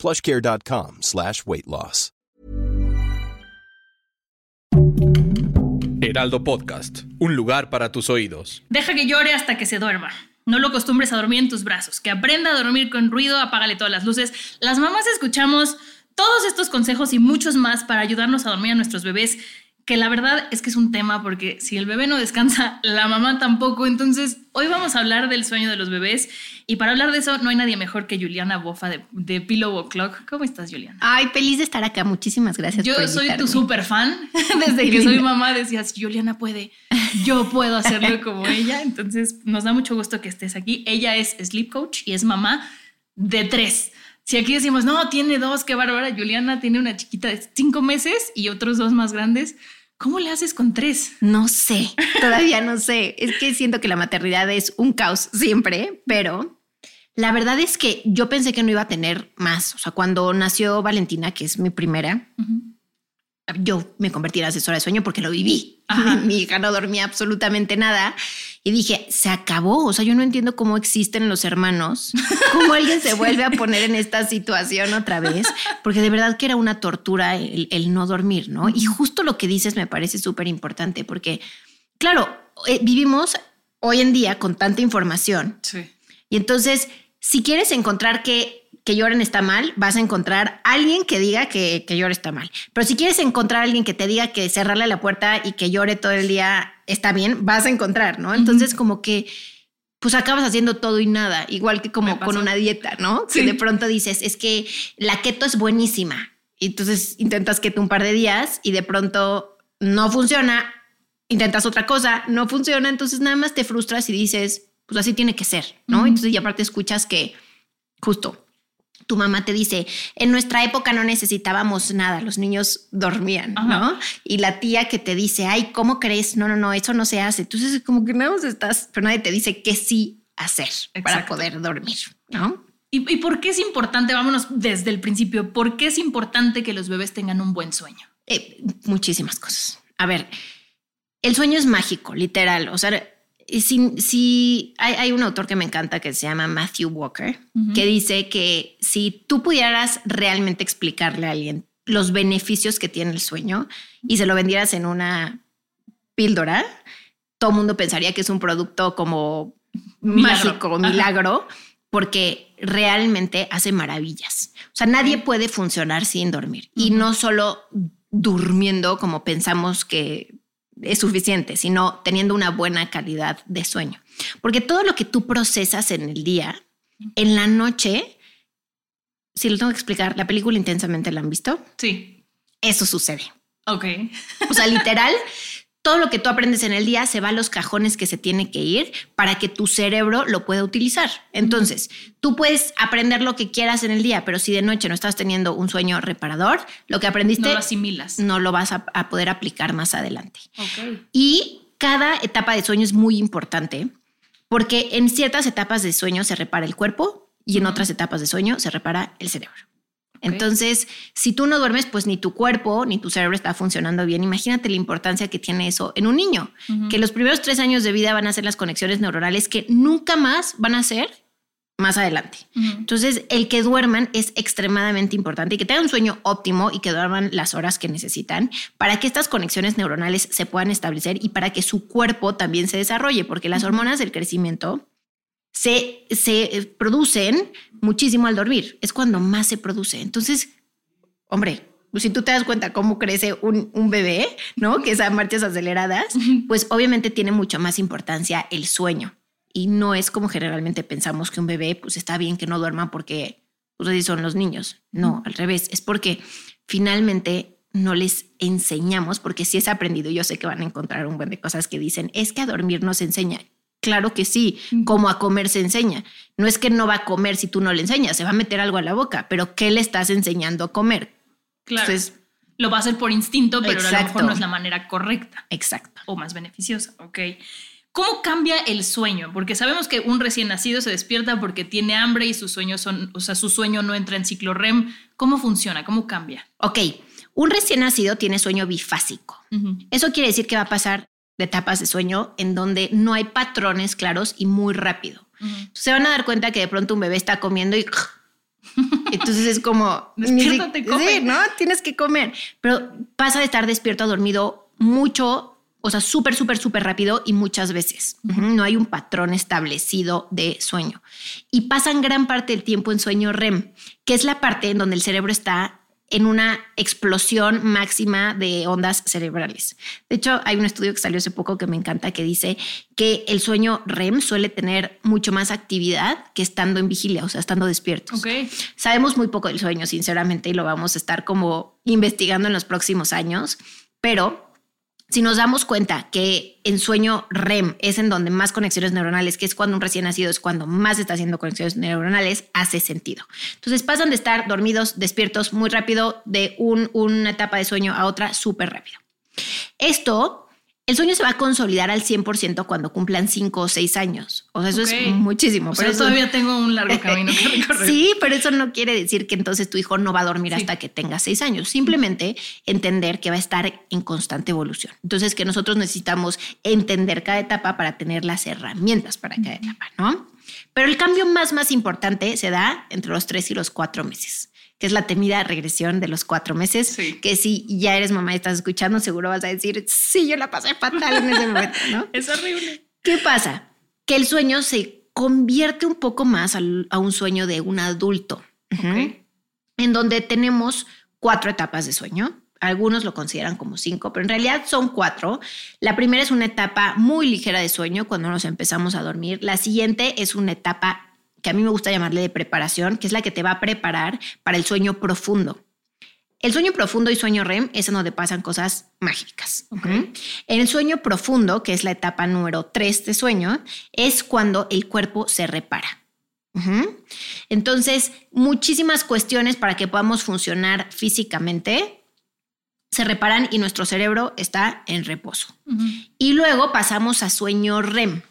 plushcare.com slash weight loss. Heraldo Podcast, un lugar para tus oídos. Deja que llore hasta que se duerma. No lo acostumbres a dormir en tus brazos. Que aprenda a dormir con ruido, apágale todas las luces. Las mamás escuchamos todos estos consejos y muchos más para ayudarnos a dormir a nuestros bebés que la verdad es que es un tema porque si el bebé no descansa, la mamá tampoco. Entonces, hoy vamos a hablar del sueño de los bebés y para hablar de eso no hay nadie mejor que Juliana Bofa de, de Pillow O'Clock. ¿Cómo estás, Juliana? Ay, feliz de estar acá. Muchísimas gracias. Yo por soy tu super fan. Desde que soy mamá decías, Juliana puede, yo puedo hacerlo como ella. Entonces, nos da mucho gusto que estés aquí. Ella es sleep coach y es mamá de tres. Si aquí decimos, no, tiene dos, qué bárbara. Juliana tiene una chiquita de cinco meses y otros dos más grandes. ¿Cómo le haces con tres? No sé, todavía no sé. Es que siento que la maternidad es un caos siempre, pero la verdad es que yo pensé que no iba a tener más. O sea, cuando nació Valentina, que es mi primera, yo me convertí en asesora de sueño porque lo viví. Ajá. Mi hija no dormía absolutamente nada y dije, se acabó. O sea, yo no entiendo cómo existen los hermanos, cómo alguien se vuelve a poner en esta situación otra vez, porque de verdad que era una tortura el, el no dormir, ¿no? Y justo lo que dices me parece súper importante porque, claro, eh, vivimos hoy en día con tanta información Sí. y entonces, si quieres encontrar que, que lloren está mal, vas a encontrar alguien que diga que, que llore está mal. Pero si quieres encontrar a alguien que te diga que cerrarle la puerta y que llore todo el día está bien, vas a encontrar, ¿no? Entonces, como que pues acabas haciendo todo y nada, igual que como con una dieta, ¿no? Sí. Que de pronto dices, es que la keto es buenísima. Y entonces intentas keto un par de días y de pronto no funciona, intentas otra cosa, no funciona, entonces nada más te frustras y dices, pues así tiene que ser, ¿no? Entonces y aparte escuchas que justo tu mamá te dice, en nuestra época no necesitábamos nada, los niños dormían, ¿no? Y la tía que te dice, ay, ¿cómo crees? No, no, no, eso no se hace. Entonces como que nada más estás, pero nadie te dice qué sí hacer para poder dormir, ¿no? ¿Y, ¿Y por qué es importante? Vámonos desde el principio. ¿Por qué es importante que los bebés tengan un buen sueño? Eh, muchísimas cosas. A ver, el sueño es mágico, literal. O sea, si, si hay, hay un autor que me encanta que se llama Matthew Walker, que dice que si tú pudieras realmente explicarle a alguien los beneficios que tiene el sueño y se lo vendieras en una píldora, todo el mundo pensaría que es un producto como Milagro. mágico, Ajá. milagro, porque realmente hace maravillas. O sea, nadie puede funcionar sin dormir. Y no solo durmiendo como pensamos que es suficiente, sino teniendo una buena calidad de sueño. Porque todo lo que tú procesas en el día, en la noche, si lo tengo que explicar, la película intensamente la han visto, Sí. eso sucede. Ok. O sea, literal, todo lo que tú aprendes en el día se va a los cajones que se tiene que ir para que tu cerebro lo pueda utilizar. Entonces, tú puedes aprender lo que quieras en el día, pero si de noche no estás teniendo un sueño reparador, lo que aprendiste No lo asimilas. no lo vas a, a poder aplicar más adelante. Y cada etapa de sueño es muy importante porque en ciertas etapas de sueño se repara el cuerpo y en otras etapas de sueño se repara el cerebro. Entonces, si tú no duermes, pues ni tu cuerpo ni tu cerebro está funcionando bien. Imagínate la importancia que tiene eso en un niño, que los primeros tres años de vida van a ser las conexiones neuronales que nunca más van a ser más adelante. Entonces, el que duerman es extremadamente importante y que tengan un sueño óptimo y que duerman las horas que necesitan para que estas conexiones neuronales se puedan establecer y para que su cuerpo también se desarrolle, porque las hormonas del crecimiento se, se eh, producen muchísimo al dormir. Es cuando más se produce. Entonces, hombre, pues si tú te das cuenta cómo crece un, un bebé, ¿no? Que es a marchas aceleradas, pues obviamente tiene mucho más importancia el sueño. Y no es como generalmente pensamos que un bebé, pues está bien que no duerma porque pues así son los niños. No, al revés. Es porque finalmente no les enseñamos, porque si es aprendido, yo sé que van a encontrar un buen de cosas que dicen, es que a dormir no se enseña. Claro que sí, como a comer se enseña. No es que no va a comer si tú no le enseñas, se va a meter algo a la boca, pero ¿qué le estás enseñando a comer? Claro. Entonces, Lo va a hacer por instinto, pero a lo Exacto. mejor no es la manera correcta exacto. o más beneficiosa. Ok. ¿Cómo cambia el sueño? Porque sabemos que un recién nacido se despierta porque tiene hambre y sus sueños son, o sea, su sueño no entra en ciclo REM. ¿Cómo funciona? ¿Cómo cambia? Ok, un recién nacido tiene sueño bifásico. Eso quiere decir que va a pasar de etapas de sueño en donde no hay patrones claros y muy rápido. Se van a dar cuenta que de pronto un bebé está comiendo y entonces es como Despiértate, come. Sí, no, tienes que comer, pero pasa de estar despierto a dormido mucho, o sea, súper súper súper rápido y muchas veces. No hay un patrón establecido de sueño. Y pasan gran parte del tiempo en sueño REM, que es la parte en donde el cerebro está en una explosión máxima de ondas cerebrales. De hecho, hay un estudio que salió hace poco que me encanta que dice que el sueño REM suele tener mucho más actividad que estando en vigilia, o sea, estando despiertos. Ok. Sabemos muy poco del sueño, sinceramente, y lo vamos a estar como investigando en los próximos años, pero si nos damos cuenta que en sueño REM es en donde más conexiones neuronales, que es cuando un recién nacido es cuando más está haciendo conexiones neuronales, hace sentido. Entonces pasan de estar dormidos, despiertos muy rápido de un- una etapa de sueño a otra súper rápido. Esto, el sueño se va a consolidar al 100% cuando cumplan 5 o 6 años. O sea, eso es muchísimo. Pero sea, eso- todavía tengo un largo camino que recorrer. Sí, pero eso no quiere decir que entonces tu hijo no va a dormir Sí. hasta que tenga seis años. Simplemente entender que va a estar en constante evolución. Entonces, que nosotros necesitamos entender cada etapa para tener las herramientas para cada etapa, ¿no? Pero el cambio más, más importante se da entre los tres y los cuatro meses que es la temida regresión de los cuatro meses, Sí. que si ya eres mamá y estás escuchando, seguro vas a decir, sí, yo la pasé fatal en ese momento, ¿no? Es horrible. ¿Qué pasa? Que el sueño se convierte un poco más al- a un sueño de un adulto, en donde tenemos cuatro etapas de sueño. Algunos lo consideran como cinco, pero en realidad son cuatro. La primera es una etapa muy ligera de sueño cuando nos empezamos a dormir. La siguiente es una etapa que a mí me gusta llamarle de preparación, que es la que te va a preparar para el sueño profundo. El sueño profundo y sueño REM es en donde pasan cosas mágicas. Ok. Ujú. En el sueño profundo, que es la etapa número 3 de sueño, es cuando el cuerpo se repara. Ujú. Entonces, muchísimas cuestiones para que podamos funcionar físicamente se reparan y nuestro cerebro está en reposo. Y luego pasamos a sueño REM,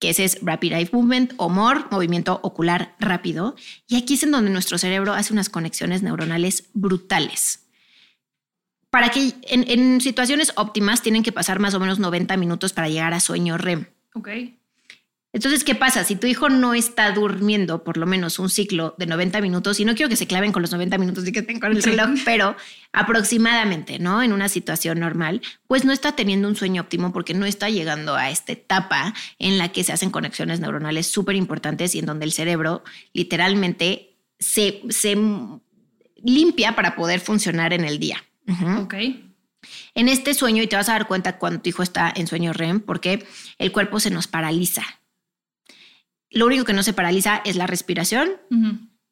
que ese es Rapid Eye Movement o MOR, movimiento ocular rápido. Y aquí es en donde nuestro cerebro hace unas conexiones neuronales brutales. Para que en, en situaciones óptimas tienen que pasar más o menos 90 minutos para llegar a sueño REM. Ok. Entonces, ¿qué pasa? Si tu hijo no está durmiendo por lo menos un ciclo de 90 minutos, y no quiero que se claven con los 90 minutos y que estén con el Sí. reloj, pero aproximadamente, ¿no? En una situación normal, pues no está teniendo un sueño óptimo porque no está llegando a esta etapa en la que se hacen conexiones neuronales súper importantes y en donde el cerebro literalmente se, se limpia para poder funcionar en el día. Ujú Ok. en este sueño y te vas a dar cuenta cuando tu hijo está en sueño REM porque el cuerpo se nos paraliza. Lo único que no se paraliza es la respiración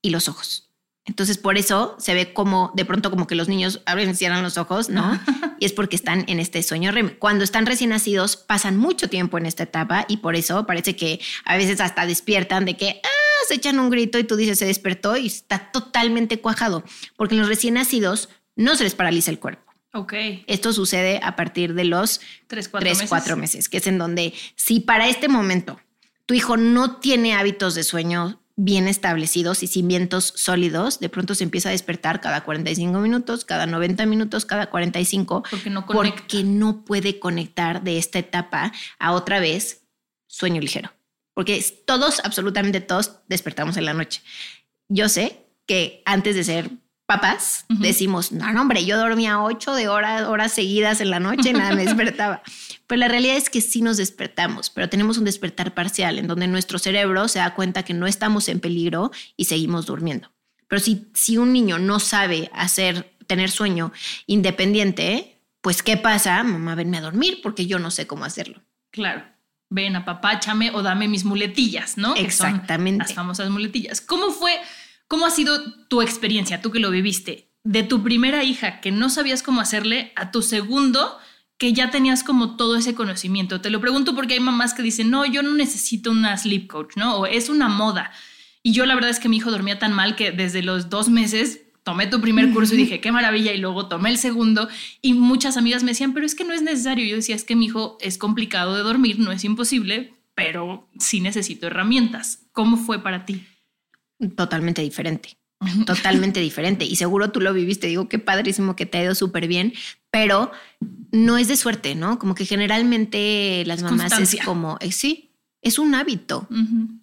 y los ojos. Entonces por eso se ve como de pronto como que los niños abren y cierran los ojos, ¿no? y es porque están en este sueño REM. Cuando están recién nacidos pasan mucho tiempo en esta etapa y por eso parece que a veces hasta despiertan de que ah, se echan un grito y tú dices se despertó y está totalmente cuajado, porque en los recién nacidos no se les paraliza el cuerpo. Ok. Esto sucede a partir de los Tres, cuatro tres, meses. cuatro meses, que es en donde si para este momento tu hijo no tiene hábitos de sueño bien establecidos y cimientos sólidos, de pronto se empieza a despertar cada 45 minutos, cada 90 minutos, cada 45, Porque no conecta. porque no puede conectar de esta etapa a otra vez sueño ligero. Porque todos, absolutamente todos, despertamos en la noche. Yo sé que antes de ser papás, decimos, no, no, hombre, yo dormía ocho de horas, horas seguidas en la noche y nada me despertaba. Pero la realidad es que sí nos despertamos, pero tenemos un despertar parcial en donde nuestro cerebro se da cuenta que no estamos en peligro y seguimos durmiendo. Pero si, si un niño no sabe hacer, tener sueño independiente, pues ¿qué pasa? Mamá, venme a dormir porque yo no sé cómo hacerlo. Claro. Ven, apapáchame o dame mis muletillas, ¿no? Exactamente. Las famosas muletillas. ¿Cómo fue, cómo ha sido tu experiencia, tú que lo viviste, de tu primera hija que no sabías cómo hacerle a tu segundo que ya tenías como todo ese conocimiento? Te lo pregunto porque hay mamás que dicen, no, yo no necesito una sleep coach, ¿no? O es una moda. Y yo la verdad es que mi hijo dormía tan mal que desde los dos meses tomé tu primer curso y dije, qué maravilla, y luego tomé el segundo, y muchas amigas me decían, pero es que no es necesario. Yo decía, es que mi hijo es complicado de dormir, no es imposible, pero sí necesito herramientas. ¿Cómo fue para ti? Totalmente diferente. Totalmente diferente. Y seguro tú lo viviste. Digo, qué padrísimo que te ha ido súper bien, pero no es de suerte, ¿no? Como que generalmente las mamás es como, eh, sí, es un hábito.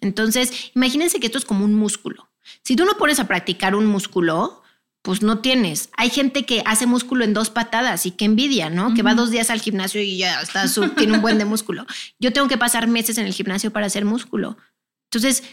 Entonces, imagínense que esto es como un músculo. Si tú no pones a practicar un músculo, pues no tienes. Hay gente que hace músculo en dos patadas y que envidia, ¿no? Que va dos días al gimnasio y ya está, tiene un buen de músculo. Yo tengo que pasar meses en el gimnasio para hacer músculo. Entonces,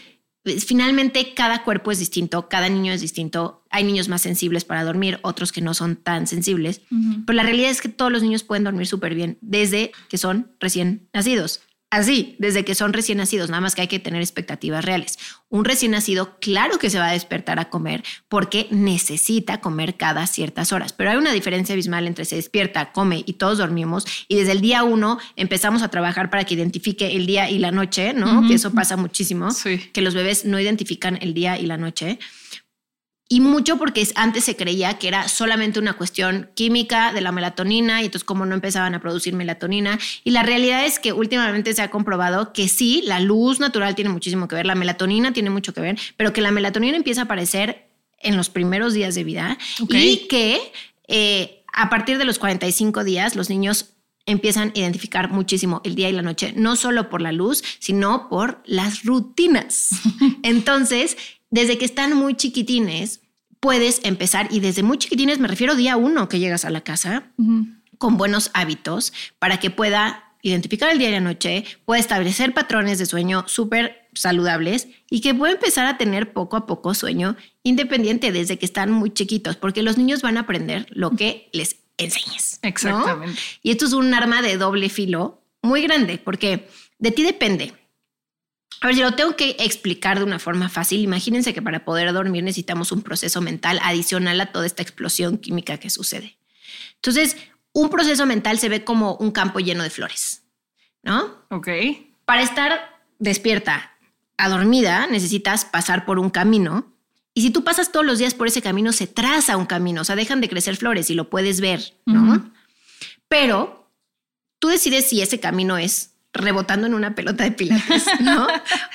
finalmente cada cuerpo es distinto, cada niño es distinto. Hay niños más sensibles para dormir, otros que no son tan sensibles. Pero la realidad es que todos los niños pueden dormir súper bien desde que son recién nacidos. Así, desde que son recién nacidos, nada más que hay que tener expectativas reales. Un recién nacido, claro que se va a despertar a comer porque necesita comer cada ciertas horas, pero hay una diferencia abismal entre se despierta, come y todos dormimos y desde el día uno empezamos a trabajar para que identifique el día y la noche, ¿no? Que eso pasa muchísimo, que los bebés no identifican el día y la noche. Y mucho porque antes se creía que era solamente una cuestión química de la melatonina y entonces cómo no empezaban a producir melatonina. Y la realidad es que últimamente se ha comprobado que sí, la luz natural tiene muchísimo que ver, la melatonina tiene mucho que ver, pero que la melatonina empieza a aparecer en los primeros días de vida y que eh, a partir de los 45 días los niños empiezan a identificar muchísimo el día y la noche, no solo por la luz, sino por las rutinas. Entonces, desde que están muy chiquitines, puedes empezar, y desde muy chiquitines me refiero día uno que llegas a la casa, con buenos hábitos para que pueda identificar el día y la noche, pueda establecer patrones de sueño súper saludables y que pueda empezar a tener poco a poco sueño independiente desde que están muy chiquitos, porque los niños van a aprender lo que les enseñes. Exactamente. Y esto es un arma de doble filo muy grande, porque de ti depende a ver, yo lo tengo que explicar de una forma fácil. Imagínense que para poder dormir necesitamos un proceso mental adicional a toda esta explosión química que sucede. Entonces, un proceso mental se ve como un campo lleno de flores, ¿no? Ok. Para estar despierta, a dormida, necesitas pasar por un camino. Y si tú pasas todos los días por ese camino, se traza un camino, o sea, dejan de crecer flores y lo puedes ver, ¿no? Pero tú decides si ese camino es rebotando en una pelota de pilates, ¿no?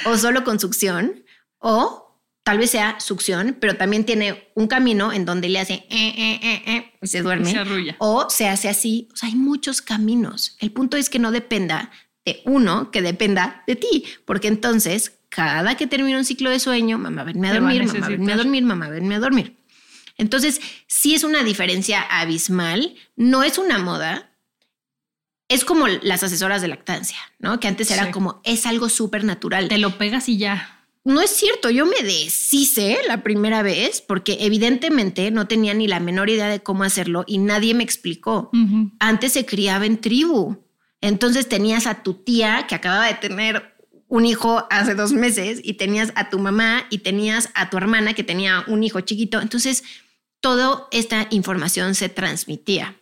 o solo con succión, o tal vez sea succión, pero también tiene un camino en donde le hace eh, eh, eh, y se duerme. o se hace así. O sea, hay muchos caminos. El punto es que no dependa de uno, que dependa de ti, porque entonces cada que termina un ciclo de sueño, mamá, venme a dormir, mamá, venme a dormir, mamá, venme a dormir. Entonces, sí es una diferencia abismal, no es una moda, es como las asesoras de lactancia, ¿no? Que antes era como, es algo súper natural. Te lo pegas y ya. No es cierto, yo me deshice la primera vez porque evidentemente no tenía ni la menor idea de cómo hacerlo y nadie me explicó. Antes se criaba en tribu. Entonces tenías a tu tía que acababa de tener un hijo hace dos meses y tenías a tu mamá y tenías a tu hermana que tenía un hijo chiquito. Entonces, toda esta información se transmitía.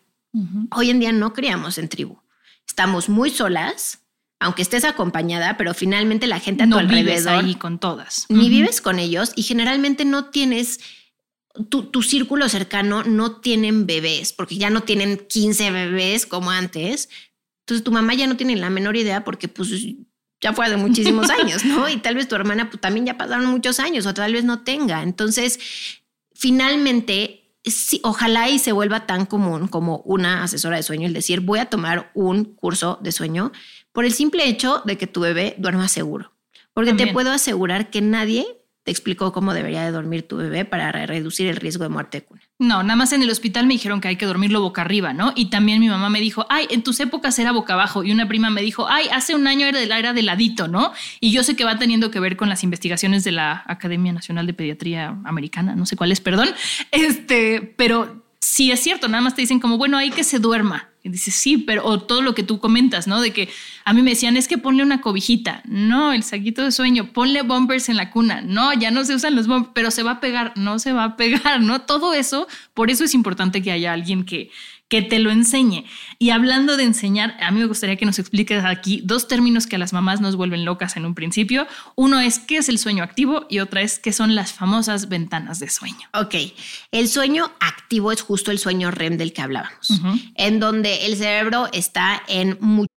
Hoy en día no criamos en tribu estamos muy solas, aunque estés acompañada, pero finalmente la gente a tu alrededor. Vives ahí con todas. Ni vives con ellos y generalmente no tienes. Tu, círculo cercano no tienen bebés, porque ya no tienen 15 bebés como antes. Entonces tu mamá ya no tiene la menor idea porque pues ya fue hace muchísimos años, ¿no? Y tal vez tu hermana pues, también ya pasaron muchos años o tal vez no tenga. Entonces, finalmente ojalá y se vuelva tan común como una asesora de sueño el decir voy a tomar un curso de sueño por el simple hecho de que tu bebé duerma seguro. Porque te puedo asegurar que nadie te explicó cómo debería de dormir tu bebé para reducir el riesgo de muerte de cuna. No, nada más en el hospital me dijeron que hay que dormirlo boca arriba, ¿no? Y también mi mamá me dijo, ay, en tus épocas era boca abajo. Y una prima me dijo, ay, hace un año era de, era de ladito, ¿no? Y yo sé que va teniendo que ver con las investigaciones de la Academia Nacional de Pediatría Americana, no sé cuál es, perdón. Este, pero sí es cierto, nada más te dicen como, bueno, hay que se duerma. Y dices, sí, pero o todo lo que tú comentas, ¿no? De que a mí me decían, es que ponle una cobijita. No, el saquito de sueño, ponle bumpers en la cuna. No, ya no se usan los bumpers, pero se va a pegar, no se va a pegar, ¿no? Todo eso, por eso es importante que haya alguien que, que te lo enseñe. Y hablando de enseñar, a mí me gustaría que nos expliques aquí dos términos que a las mamás nos vuelven locas en un principio. Uno es qué es el sueño activo y otra es qué son las famosas ventanas de sueño. Ok, el sueño activo es justo el sueño REM del que hablábamos, en donde el cerebro está en mucho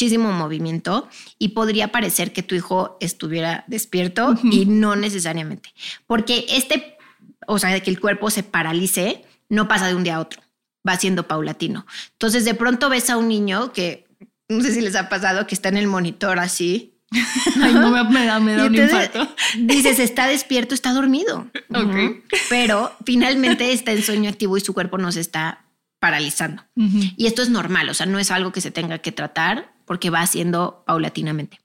muchísimo movimiento y podría parecer que tu hijo estuviera despierto y no necesariamente, porque este, o sea, de que el cuerpo se paralice, no pasa de un día a otro, va siendo paulatino. Entonces, de pronto ves a un niño que, no sé si les ha pasado, que está en el monitor así. Ay, no me, me da, me da un infarto. Dices, está despierto, está dormido. Ok. Ujú. Pero finalmente está en sueño activo y su cuerpo nos está paralizando. Y esto es normal, o sea, no es algo que se tenga que tratar porque va haciendo paulatinamente.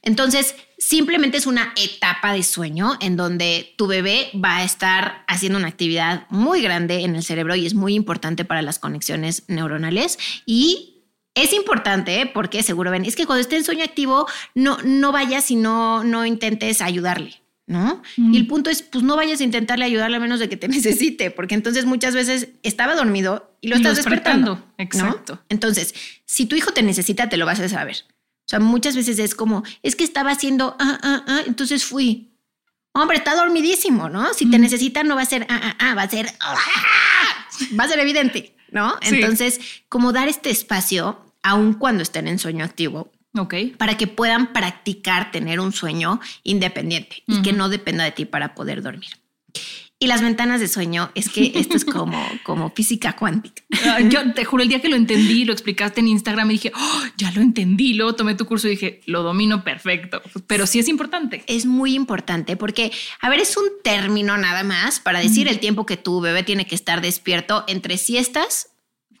Entonces, simplemente es una etapa de sueño en donde tu bebé va a estar haciendo una actividad muy grande en el cerebro y es muy importante para las conexiones neuronales y es importante porque seguro ven, es que cuando esté en sueño activo no, no vayas y no, no intentes ayudarle. ¿No? Y el punto es, pues no vayas a intentarle ayudarle a menos de que te necesite, porque entonces muchas veces estaba dormido y lo Y estás despertando. despertando, ¿no? exacto. Entonces, si tu hijo te necesita, te lo vas a saber. O sea, muchas veces es como, es que estaba haciendo, ah, ah, ah, entonces fui. Hombre, está dormidísimo, ¿no? Si te necesita, no va a ser, ah, ah, ah, va a ser, ah, va a ser evidente, ¿no? Sí. Entonces, como dar este espacio, aun cuando estén en sueño activo, Para que puedan practicar tener un sueño independiente y que no dependa de ti para poder dormir. Y las ventanas de sueño es que esto es como, como física cuántica. Ah, Yo te juro, el día que lo entendí, lo explicaste en Instagram y dije, "Oh, ya lo entendí. Luego tomé tu curso y dije, lo domino perfecto. Pero sí es importante. Es muy importante porque, a ver, es un término nada más para decir el tiempo que tu bebé tiene que estar despierto entre siestas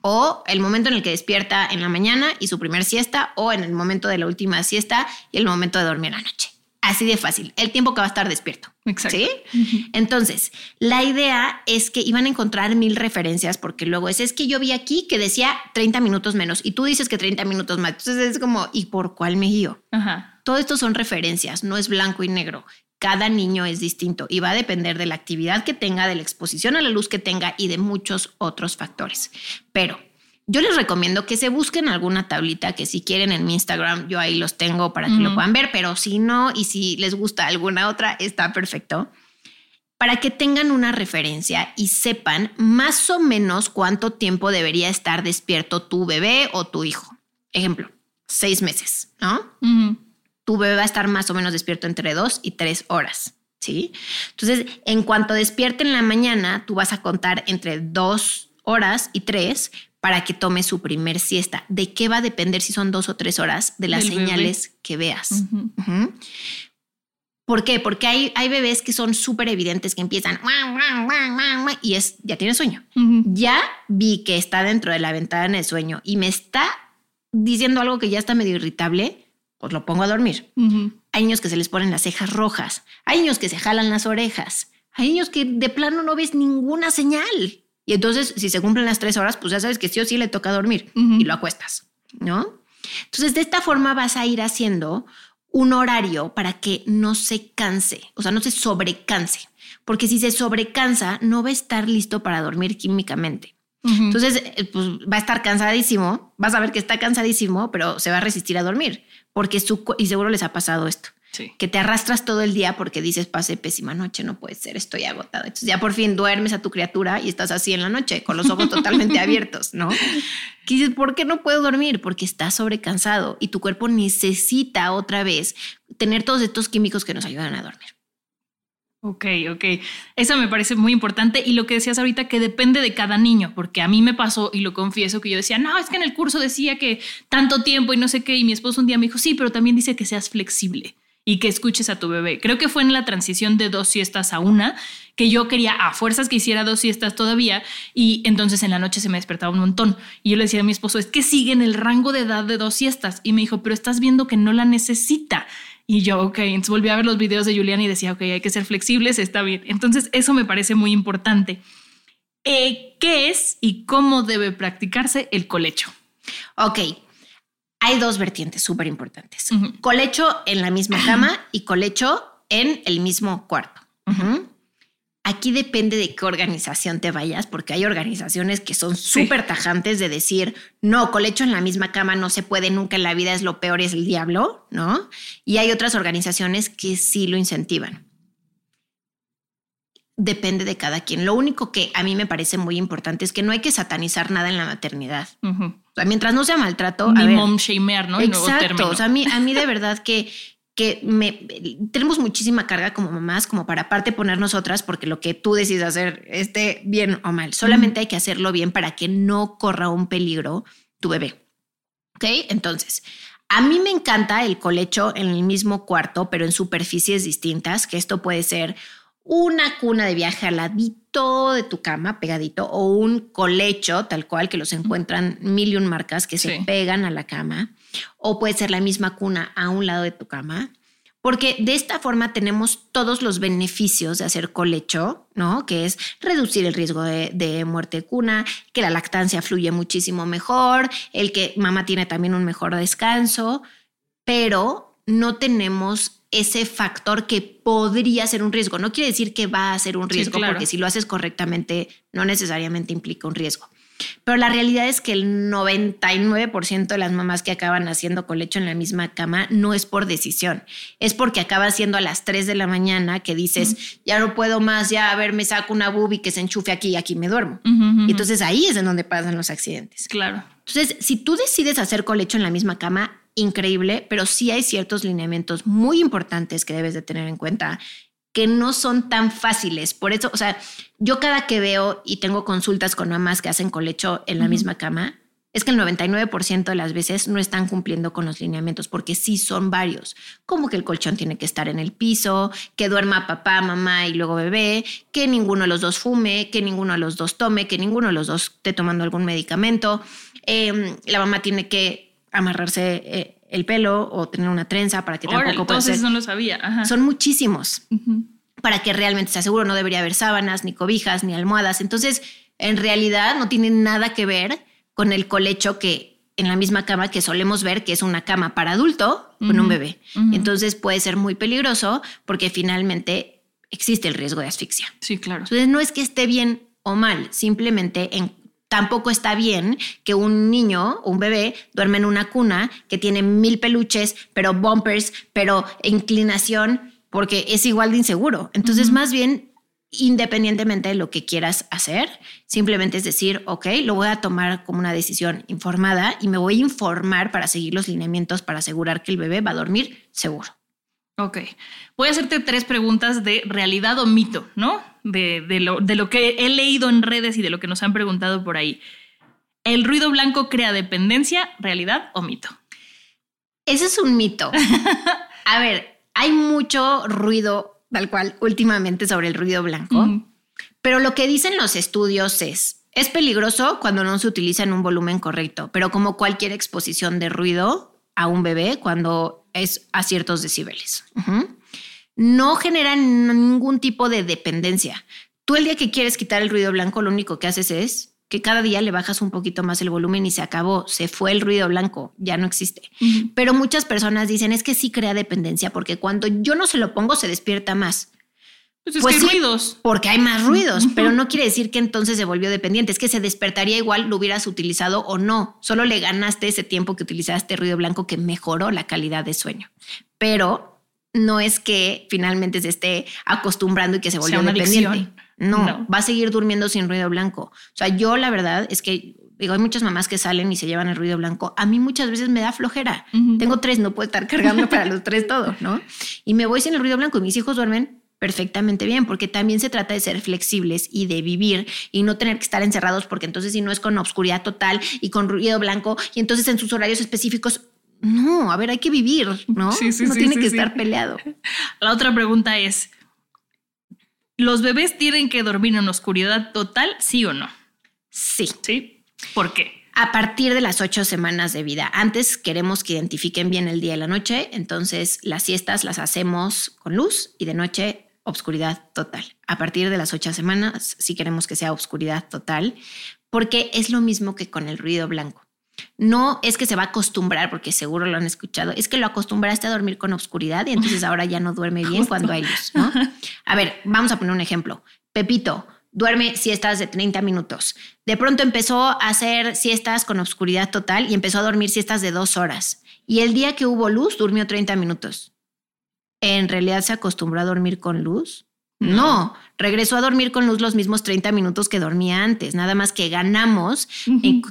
o el momento en el que despierta en la mañana y su primer siesta o en el momento de la última siesta y el momento de dormir la noche. Así de fácil, el tiempo que va a estar despierto. Exacto. ¿Sí? Entonces, la idea es que iban a encontrar mil referencias porque luego es, es que yo vi aquí que decía 30 minutos menos y tú dices que 30 minutos más. Entonces es como, ¿y por cuál me guío? Ajá. Todo esto son referencias, no es blanco y negro. Cada niño es distinto y va a depender de la actividad que tenga, de la exposición a la luz que tenga y de muchos otros factores. Pero yo les recomiendo que se busquen alguna tablita que si quieren en mi Instagram, yo ahí los tengo para que lo puedan ver, pero si no y si les gusta alguna otra, está perfecto. Para que tengan una referencia y sepan más o menos cuánto tiempo debería estar despierto tu bebé o tu hijo. Ejemplo, seis meses, ¿no? Tu bebé va a estar más o menos despierto entre dos y tres horas. ¿Sí? Entonces, en cuanto despierte en la mañana, tú vas a contar entre dos horas y tres para que tome su primer siesta. ¿De qué va a depender si son dos o tres horas? De las Del bebé. señales que veas. ¿Por qué? Porque hay, hay bebés que son súper evidentes que empiezan y es, ya tiene sueño. Ya vi que está dentro de la ventana de sueño y me está diciendo algo que ya está medio irritable, pues lo pongo a dormir. Hay niños que se les ponen las cejas rojas. Hay niños que se jalan las orejas. Hay niños que de plano no ves ninguna señal. Y entonces, si se cumplen las tres horas, pues ya sabes que sí o sí le toca dormir y lo acuestas, ¿no? Entonces, de esta forma vas a ir haciendo un horario para que no se canse, o sea, no se sobrecanse. Porque si se sobrecansa, no va a estar listo para dormir químicamente. Entonces, eh, pues va a estar cansadísimo, vas a ver que está cansadísimo, pero se va a resistir a dormir, porque su, y seguro les ha pasado esto. Sí. que te arrastras todo el día porque dices, pasé pésima noche, no puede ser, estoy agotado. Entonces ya por fin duermes a tu criatura y estás así en la noche, con los ojos totalmente abiertos, ¿no? Que dices, ¿por qué no puedo dormir? Porque estás sobrecansado y tu cuerpo necesita otra vez tener todos estos químicos que nos ayudan a dormir. Ok, ok. Eso me parece muy importante. Y lo que decías ahorita, que depende de cada niño, porque a mí me pasó, y lo confieso, que yo decía, no, es que en el curso decía que tanto tiempo y no sé qué, y mi esposo un día me dijo, sí, pero también dice que seas flexible y que escuches a tu bebé. Creo que fue en la transición de dos siestas a una que yo quería a fuerzas que hiciera dos siestas todavía y entonces en la noche se me despertaba un montón. Y yo le decía a mi esposo, es que sigue en el rango de edad de dos siestas. Y me dijo, pero estás viendo que no la necesita. Y yo, ok, entonces volví a ver los videos de Julián y decía, ok, hay que ser flexibles, está bien. Entonces eso me parece muy importante. Eh, ¿Qué es y cómo debe practicarse el colecho? Ok, hay dos vertientes súper importantes. Colecho en la misma cama y colecho en el mismo cuarto. Aquí depende de qué organización te vayas, porque hay organizaciones que son súper tajantes de decir, no, colecho en la misma cama no se puede nunca en la vida, es lo peor, es el diablo, ¿no? Y hay otras organizaciones que sí lo incentivan. Depende de cada quien. Lo único que a mí me parece muy importante es que no hay que satanizar nada en la maternidad. O sea, mientras no sea maltrato, a Ni ver, mom shamear, ¿no? El nuevo Exacto. término. O sea, a mí, a mí de verdad que, que me, tenemos muchísima carga como mamás, como para aparte poner nosotras, porque lo que tú decides hacer esté bien o mal. Solamente hay que hacerlo bien para que no corra un peligro tu bebé. ¿Ok? Entonces, a mí me encanta el colecho en el mismo cuarto, pero en superficies distintas, que esto puede ser una cuna de viaje al ladito de tu cama, pegadito, o un colecho, tal cual, que los encuentran mil y un marcas que se pegan a la cama, o puede ser la misma cuna a un lado de tu cama. Porque de esta forma tenemos todos los beneficios de hacer colecho, ¿no? Que es reducir el riesgo de, de muerte de cuna, que la lactancia fluye muchísimo mejor, el que mamá tiene también un mejor descanso, pero no tenemos ese factor que podría ser un riesgo. No quiere decir que va a ser un Sí, riesgo, claro. porque si lo haces correctamente, no necesariamente implica un riesgo. Pero la realidad es que el 99% de las mamás que acaban haciendo colecho en la misma cama no es por decisión, es porque acaba siendo a las 3 de la mañana que dices, ya no puedo más, ya a ver, me saco una bubi que se enchufe aquí y aquí me duermo. Ujú, ujú. Y entonces ahí es en donde pasan los accidentes. Claro. Entonces, si tú decides hacer colecho en la misma cama, increíble, pero sí hay ciertos lineamientos muy importantes que debes de tener en cuenta que no son tan fáciles. Por eso, o sea, yo cada que veo y tengo consultas con mamás que hacen colecho en la misma cama, es que el 99% de las veces no están cumpliendo con los lineamientos porque sí son varios, como que el colchón tiene que estar en el piso, que duerma papá, mamá y luego bebé, que ninguno de los dos fume, que ninguno de los dos tome, que ninguno de los dos esté tomando algún medicamento. Eh, la mamá tiene que amarrarse eh, el pelo o tener una trenza para que Órale, tampoco esos no lo sabía. Ajá. Son muchísimos para que realmente sea seguro. No debería haber sábanas, ni cobijas, ni almohadas. Entonces, en realidad no tiene nada que ver con el colecho que en la misma cama que solemos ver, que es una cama para adulto con un bebé. Entonces puede ser muy peligroso porque finalmente existe el riesgo de asfixia. Sí, claro. Entonces no es que esté bien o mal, simplemente en, tampoco está bien que un niño o un bebé duerme en una cuna que tiene mil peluches, pero bumpers, pero inclinación, porque es igual de inseguro. Entonces, más bien, independientemente de lo que quieras hacer, simplemente es decir, ok, lo voy a tomar como una decisión informada y me voy a informar para seguir los lineamientos para asegurar que el bebé va a dormir seguro. Ok. Voy a hacerte tres preguntas de realidad o mito, ¿no? De, de lo, de lo que he leído en redes y de lo que nos han preguntado por ahí. ¿El ruido blanco crea dependencia, realidad o mito? Ese es un mito. A ver, hay mucho ruido, tal cual, últimamente sobre el ruido blanco, pero lo que dicen los estudios es, es peligroso cuando no se utiliza en un volumen correcto, pero como cualquier exposición de ruido a un bebé cuando es a ciertos decibeles. No genera ningún tipo de dependencia. Tú el día que quieres quitar el ruido blanco, lo único que haces es que cada día le bajas un poquito más el volumen y se acabó, se fue el ruido blanco, ya no existe. Pero muchas personas dicen es que sí crea dependencia porque cuando yo no se lo pongo se despierta más. Pues es Pues que sí, ruidos. Porque hay más ruidos, pero no quiere decir que entonces se volvió dependiente. Es que se despertaría igual, lo hubieras utilizado o no. Solo le ganaste ese tiempo que utilizaste ruido blanco que mejoró la calidad de sueño. Pero no es que finalmente se esté acostumbrando y que se volvió dependiente. No, No. va a seguir durmiendo sin ruido blanco. O sea, yo la verdad es que digo, hay muchas mamás que salen y se llevan el ruido blanco. A mí muchas veces me da flojera. Tengo tres, no puedo estar cargando para los tres todo, ¿no? Y me voy sin el ruido blanco y mis hijos duermen perfectamente bien, porque también se trata de ser flexibles y de vivir y no tener que estar encerrados, porque entonces si no es con obscuridad total y con ruido blanco y entonces en sus horarios específicos, no, a ver, hay que vivir, ¿no? Sí, sí, no sí, tiene que estar peleado. La otra pregunta es, ¿los bebés tienen que dormir en oscuridad total, sí o no? Sí. ¿Sí? ¿Por qué? A partir de las ocho semanas de vida. Antes queremos que identifiquen bien el día y la noche, entonces las siestas las hacemos con luz y de noche obscuridad total. A partir de las ocho semanas sí queremos que sea obscuridad total, porque es lo mismo que con el ruido blanco. No es que se va a acostumbrar, porque seguro lo han escuchado, es que lo acostumbraste a dormir con obscuridad y entonces ahora ya no duerme bien cuando hay luz, ¿no? A ver, vamos a poner un ejemplo. Pepito duerme siestas de 30 minutos. De pronto empezó a hacer siestas con obscuridad total y empezó a dormir siestas de dos horas. Y el día que hubo luz, durmió 30 minutos. ¿En realidad se acostumbró a dormir con luz? No, regresó a dormir con luz los mismos 30 minutos que dormía antes, nada más que ganamos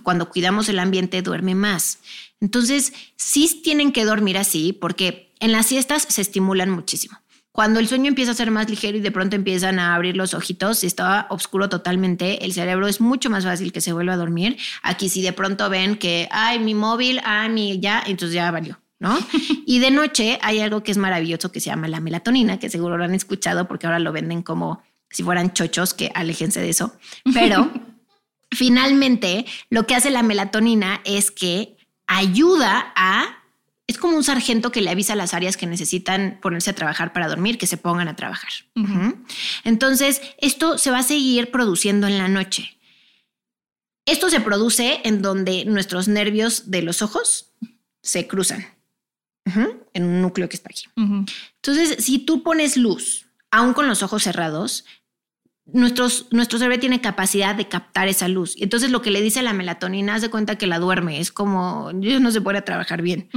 cuando cuidamos el ambiente duerme más. Entonces, sí tienen que dormir así porque en las siestas se estimulan muchísimo. Cuando el sueño empieza a ser más ligero y de pronto empiezan a abrir los ojitos, si estaba oscuro totalmente, el cerebro es mucho más fácil que se vuelva a dormir. Aquí si de pronto ven que, ay, mi móvil, ay, mi ya, entonces ya valió. ¿No? Y de noche hay algo que es maravilloso que se llama la melatonina, que seguro lo han escuchado porque ahora lo venden como si fueran chochos, que aléjense de eso. Pero finalmente lo que hace la melatonina es que ayuda a es como un sargento que le avisa a las áreas que necesitan ponerse a trabajar para dormir, que se pongan a trabajar. Entonces, esto se va a seguir produciendo en la noche. Esto se produce en donde nuestros nervios de los ojos se cruzan en un núcleo que está aquí. Entonces, si tú pones luz, aún con los ojos cerrados, nuestros, nuestro cerebro tiene capacidad de captar esa luz. Y entonces lo que le dice la melatonina, hace cuenta que la duerme, es como, yo no se puede trabajar bien.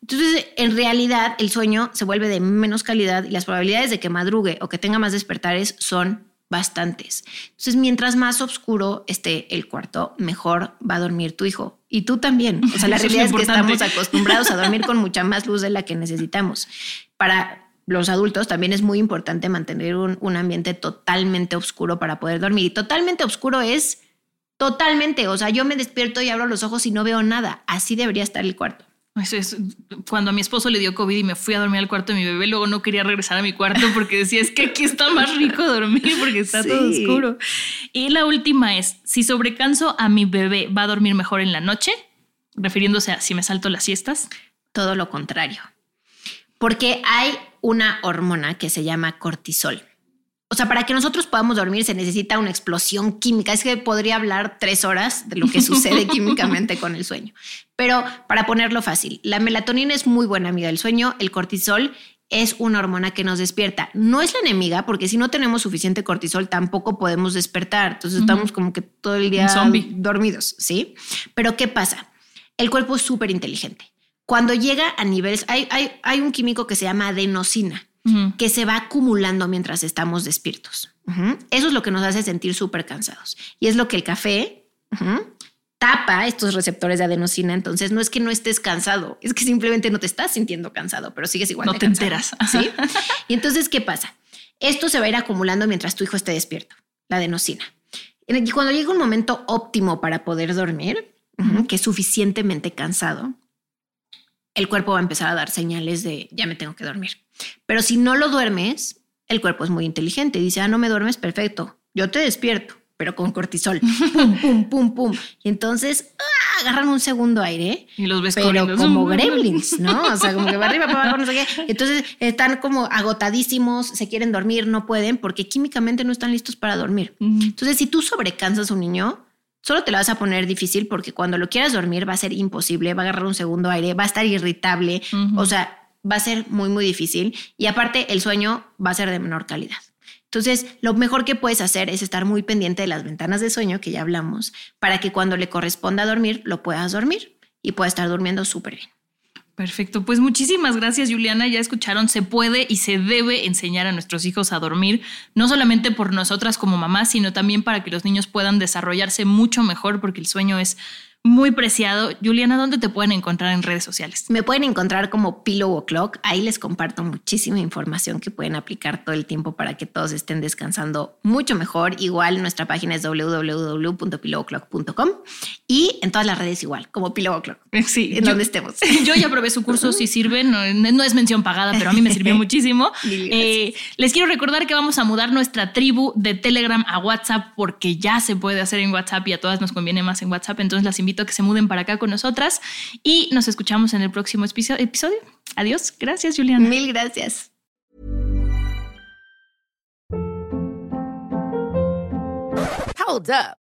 Entonces, en realidad, el sueño se vuelve de menos calidad y las probabilidades de que madrugue o que tenga más despertares son bastantes. Entonces, mientras más oscuro esté el cuarto, mejor va a dormir tu hijo. Y tú también. O sea, la Eso es realidad es, lo que estamos acostumbrados a dormir con mucha más luz de la que necesitamos. Para los adultos también es muy importante mantener un, un ambiente totalmente oscuro para poder dormir. Y totalmente oscuro es totalmente. O sea, yo me despierto y abro los ojos y no veo nada. Así debería estar el cuarto. Eso es cuando a mi esposo le dio COVID y me fui a dormir al cuarto de mi bebé, luego no quería regresar a mi cuarto porque decía, es que aquí está más rico dormir porque está todo oscuro. Y la última es, si sobrecanso a mi bebé, ¿va a dormir mejor en la noche? Refiriéndose a si me salto las siestas. todo lo contrario. Porque hay una hormona que se llama cortisol. O sea, para que nosotros podamos dormir se necesita una explosión química. Es que podría hablar tres horas de lo que sucede químicamente con el sueño. Pero para ponerlo fácil, la melatonina es muy buena amiga del sueño, el cortisol es una hormona que nos despierta. No es la enemiga, porque si no tenemos suficiente cortisol tampoco podemos despertar. Entonces estamos como que todo el día dormidos, ¿sí? Pero ¿qué pasa? El cuerpo es súper inteligente. Cuando llega a niveles, hay, hay, hay un químico que se llama adenosina, Que se va acumulando mientras estamos despiertos. Eso es lo que nos hace sentir súper cansados. Y es lo que el café tapa estos receptores de adenosina. Entonces no es que no estés cansado, es que simplemente no te estás sintiendo cansado, pero sigues igual. No de te cansado, enteras. ¿sí? Y entonces, ¿qué pasa? Esto se va a ir acumulando mientras tu hijo esté despierto, la adenosina. Y cuando llega un momento óptimo para poder dormir, que es suficientemente cansado, el cuerpo va a empezar a dar señales de ya me tengo que dormir. Pero si no lo duermes, el cuerpo es muy inteligente. Dice, ah, no me duermes, perfecto. Yo te despierto, pero con cortisol. pum, pum, pum, pum. Y entonces ah, agarran un segundo aire. Y los ves Pero corriendo. como gremlins, ¿no? O sea, como que va arriba, para abajo, no sé qué. Entonces están como agotadísimos, se quieren dormir, no pueden porque químicamente no están listos para dormir. Entonces, si tú sobrecansas a un niño, solo te la vas a poner difícil porque cuando lo quieras dormir va a ser imposible, va a agarrar un segundo aire, va a estar irritable, o sea, va a ser muy, muy difícil y aparte el sueño va a ser de menor calidad. Entonces, lo mejor que puedes hacer es estar muy pendiente de las ventanas de sueño que ya hablamos, para que cuando le corresponda dormir, lo puedas dormir y pueda estar durmiendo súper bien. Perfecto, pues muchísimas gracias Juliana, ya escucharon, se puede y se debe enseñar a nuestros hijos a dormir, no solamente por nosotras como mamás, sino también para que los niños puedan desarrollarse mucho mejor, porque el sueño es muy preciado. Juliana, ¿dónde te pueden encontrar en redes sociales? Me pueden encontrar como Pillow O'Clock. Ahí les comparto muchísima información que pueden aplicar todo el tiempo para que todos estén descansando mucho mejor. Igual nuestra página es www.pillowclock.com y en todas las redes igual, como Pillow O'Clock. Sí, en donde estemos. Yo ya probé su curso, si sirve, no, no, es mención pagada, pero a mí me sirvió muchísimo. Eh, les quiero recordar que vamos a mudar nuestra tribu de Telegram a WhatsApp porque ya se puede hacer en WhatsApp y a todas nos conviene más en WhatsApp. Entonces las invito que se muden para acá con nosotras y nos escuchamos en el próximo episodio. Adiós. Gracias, Juliana. Mil gracias. Hold up.